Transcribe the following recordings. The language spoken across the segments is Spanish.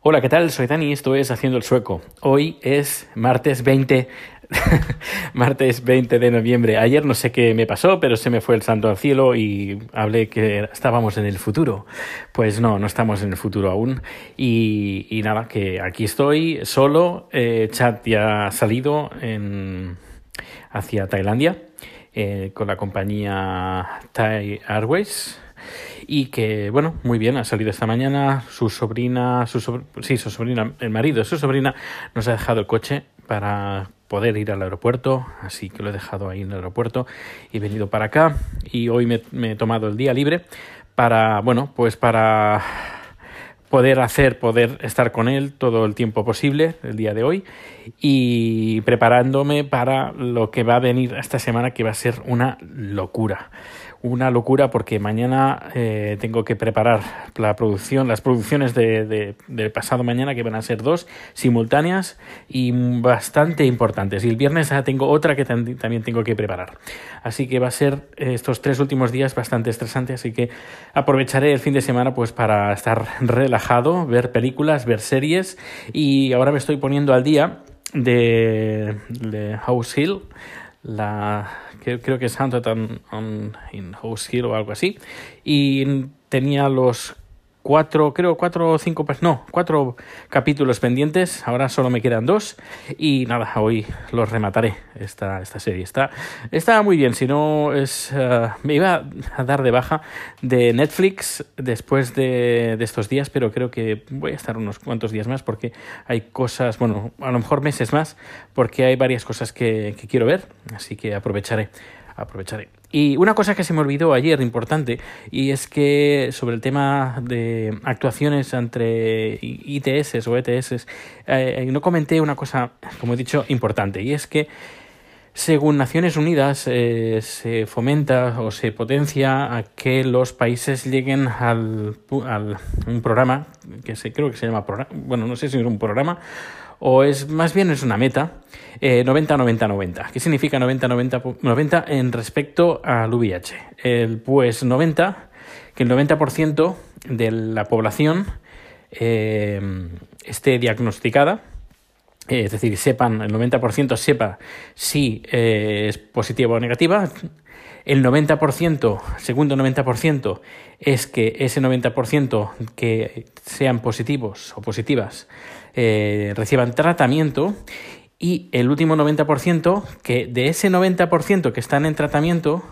Hola, ¿qué tal? Soy Dani, esto es Haciendo el Sueco. Hoy es martes 20, martes 20 de noviembre. Ayer no sé qué me pasó, pero se me fue el santo al cielo y hablé que estábamos en el futuro. Pues no, no estamos en el futuro aún. Y, nada, que aquí estoy solo. Eh, chat ya ha salido hacia Tailandia eh, con la compañía Thai Airways y que, bueno, muy bien, ha salido esta mañana, su sobrina, su sí, su sobrina, el marido de su sobrina nos ha dejado el coche para poder ir al aeropuerto, así que lo he dejado ahí en el aeropuerto y he venido para acá y hoy me, me he tomado el día libre para, bueno, pues para poder hacer, poder estar con él todo el tiempo posible el día de hoy y preparándome para lo que va a venir esta semana que va a ser una locura una locura porque mañana eh, tengo que preparar la producción, las producciones de, de, pasado mañana que van a ser dos simultáneas y bastante importantes. Y el viernes tengo otra que también tengo que preparar. Así que va a ser estos tres últimos días bastante estresante, así que aprovecharé el fin de semana pues para estar relajado, ver películas, ver series y ahora me estoy poniendo al día de House Hill la creo que es Hunted on, in House Hill o algo así. Y tenía los cuatro, creo cuatro o cinco, no, cuatro capítulos pendientes, ahora solo me quedan dos y nada, hoy los remataré esta, esta serie. Está, está muy bien, si no es, eh, me iba a dar de baja de Netflix después de, estos días, pero creo que voy a estar unos cuantos días más porque hay cosas, bueno, a lo mejor meses más, porque hay varias cosas que quiero ver, así que aprovecharé aprovecharé. Y una cosa que se me olvidó ayer, importante, y es que sobre el tema de actuaciones entre ITS o ETS, eh, no comenté una cosa, como he dicho, importante, y es que según Naciones Unidas eh, se fomenta o se potencia a que los países lleguen al, al un programa que se, creo que se llama programa, bueno no sé si es un programa o es más bien es una meta, 90-90-90. Eh, ¿Qué significa 90-90-90 en respecto al VIH? El, pues 90, que el 90% de la población eh, esté diagnosticada, eh, es decir, sepan, el 90% sepa si es positiva o negativa. El 90%, segundo 90%, es que ese 90% que sean positivos o positivas eh, reciban tratamiento y el último 90% que de ese 90% que están en tratamiento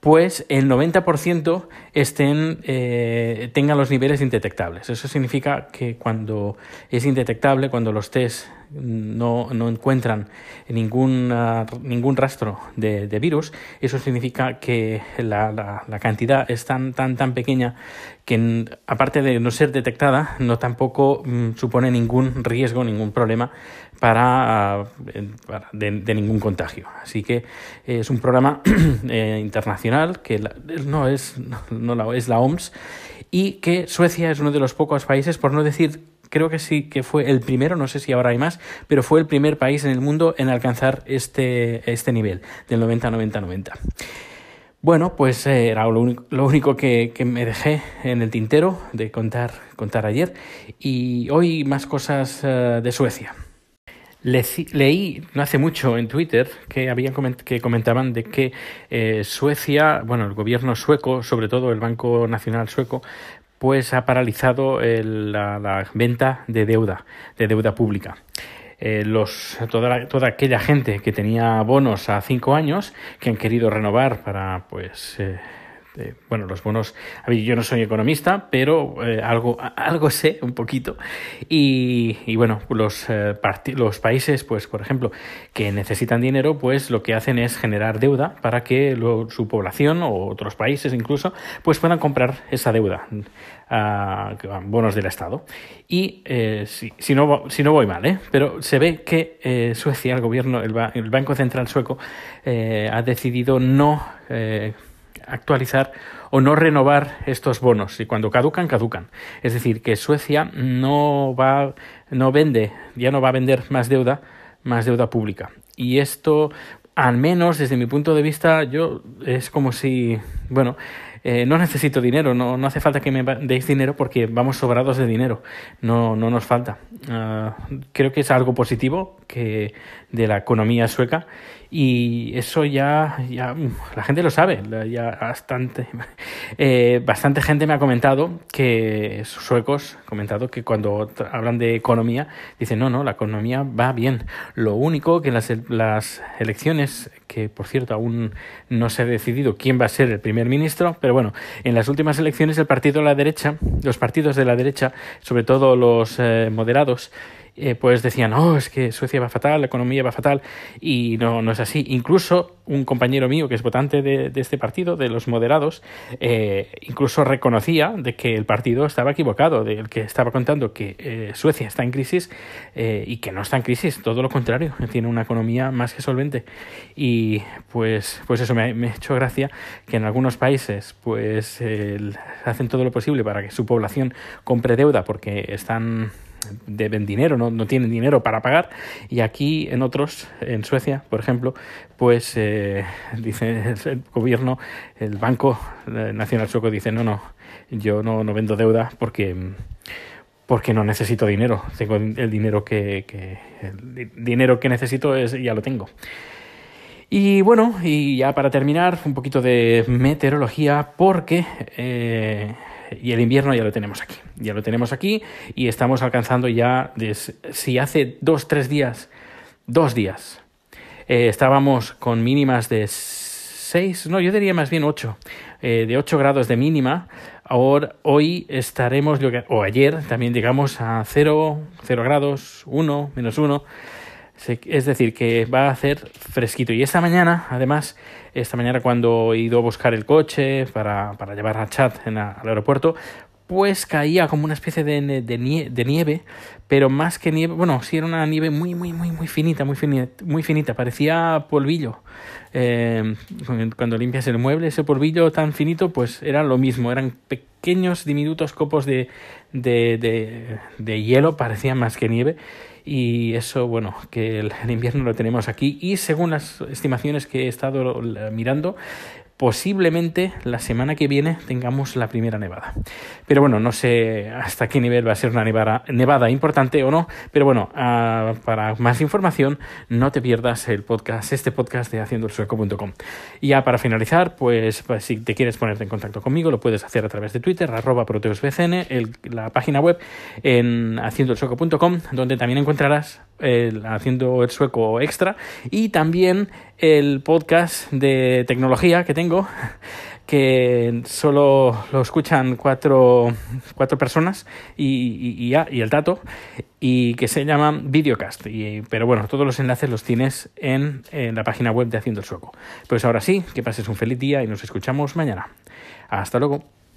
pues el 90% estén, eh, tengan los niveles indetectables. Eso significa que cuando es indetectable, cuando los test no, no encuentran ningún, ningún rastro de, virus, eso significa que la, la, cantidad es tan, tan, tan pequeña que aparte de no ser detectada, no tampoco mm, supone ningún riesgo, ningún problema para, de, ningún contagio. Así que es un programa eh, internacional que no es, no es la OMS y que Suecia es uno de los pocos países, por no decir creo que sí que fue el primero, no sé si ahora hay más, pero fue el primer país en el mundo en alcanzar este, este nivel del 90-90-90. Bueno, pues eh, era lo único, que, me dejé en el tintero de contar, contar ayer y hoy más cosas eh, de Suecia. leí no hace mucho en Twitter que habían que comentaban de que eh, Suecia, bueno, el gobierno sueco, sobre todo el Banco Nacional sueco, pues ha paralizado la, venta de deuda, de deuda pública. Eh, los, toda, toda, aquella gente que tenía bonos a cinco años que han querido renovar para pues eh, este, bueno, los bonos, a yo no soy economista, pero eh, algo, algo sé un poquito. Y, bueno, los, eh, los países, pues por ejemplo, que necesitan dinero, pues lo que hacen es generar deuda para que su población o otros países incluso, pues puedan comprar esa deuda. a bonos del Estado. Y eh, si, si, no, si no voy mal, ¿eh? pero se ve que Suecia, el gobierno, el, el Banco Central sueco, ha decidido no actualizar o no renovar estos bonos. Y cuando caducan caducan. Es decir que Suecia no va no vende ya no va a vender más deuda más deuda pública. Y esto al menos desde mi punto de vista yo es como si bueno eh, no necesito dinero, no, no hace falta que me deis dinero porque vamos sobrados de dinero, no, no nos falta. Ah, creo que es algo positivo que de la economía sueca y eso ya, ya la gente lo sabe, ya bastante, eh, bastante gente me ha comentado que suecos, comentado que cuando hablan de economía dicen no, no, la economía va bien. Lo único que en las, las elecciones, que por cierto aún no se ha decidido quién va a ser el primer ministro, pero bueno, en las últimas elecciones el partido de la derecha, los partidos de la derecha, sobre todo los eh, moderados, eh, pues decían, oh, es que Suecia va fatal, la economía va fatal, y no, no es así. Incluso un compañero mío que es votante de, este partido, de los moderados, eh, incluso reconocía de que el partido estaba equivocado, del que estaba contando que eh, Suecia está en crisis y que no está en crisis, todo lo contrario, tiene una economía más que solvente. Y pues, pues eso me, me ha hecho gracia que en algunos países pues hacen todo lo posible para que su población compre deuda porque están deben dinero, no, no, tienen dinero para pagar. Y aquí en otros, en Suecia, por ejemplo, pues eh, dice el, gobierno, el Banco Nacional Sueco dice, no, no, yo no, no vendo deuda porque porque no necesito dinero. Tengo el dinero que, que el dinero que necesito es, ya lo tengo. Y bueno, y ya para terminar, un poquito de meteorología, porque eh, y el invierno ya lo tenemos aquí. Ya lo tenemos aquí y estamos alcanzando ya, si hace dos, tres días, dos días, eh, estábamos con mínimas de seis, no, yo diría más bien ocho, eh, de ocho grados de mínima. Ahora, hoy estaremos, o ayer también llegamos a cero, cero grados, uno, menos uno. Es decir, que va a hacer fresquito. Y esta mañana, además, esta mañana cuando he ido a buscar el coche para, para llevar a Chat en al aeropuerto, pues caía como una especie de, de, nieve, pero más que nieve, bueno, sí era una nieve muy, muy, muy, muy finita, muy finita, muy finita parecía polvillo. Eh, cuando limpias el mueble, ese polvillo tan finito, pues era lo mismo, eran pequeños, diminutos copos de, de, de hielo, parecían más que nieve y eso, bueno, que el, invierno lo tenemos aquí. Y según las estimaciones que he estado mirando, posiblemente la semana que viene tengamos la primera nevada. Pero bueno, no sé hasta qué nivel va a ser una nevada, nevada importante o no, pero bueno, uh, para más información no te pierdas el podcast, este podcast de haciendoelsueco.com. Y ya para finalizar, pues, pues, si te quieres ponerte en contacto conmigo, lo puedes hacer a través de Twitter, arroba proteusbcn, la página web en haciendoelsueco.com, donde también encontrarás el Haciendo el Sueco Extra y también el podcast de tecnología que tengo que solo lo escuchan cuatro, cuatro personas y, y, y, el dato y que se llama Videocast. Y, pero bueno, todos los enlaces los tienes en, en la página web de Haciendo el Sueco. Pues ahora sí, que pases un feliz día y nos escuchamos mañana. Hasta luego.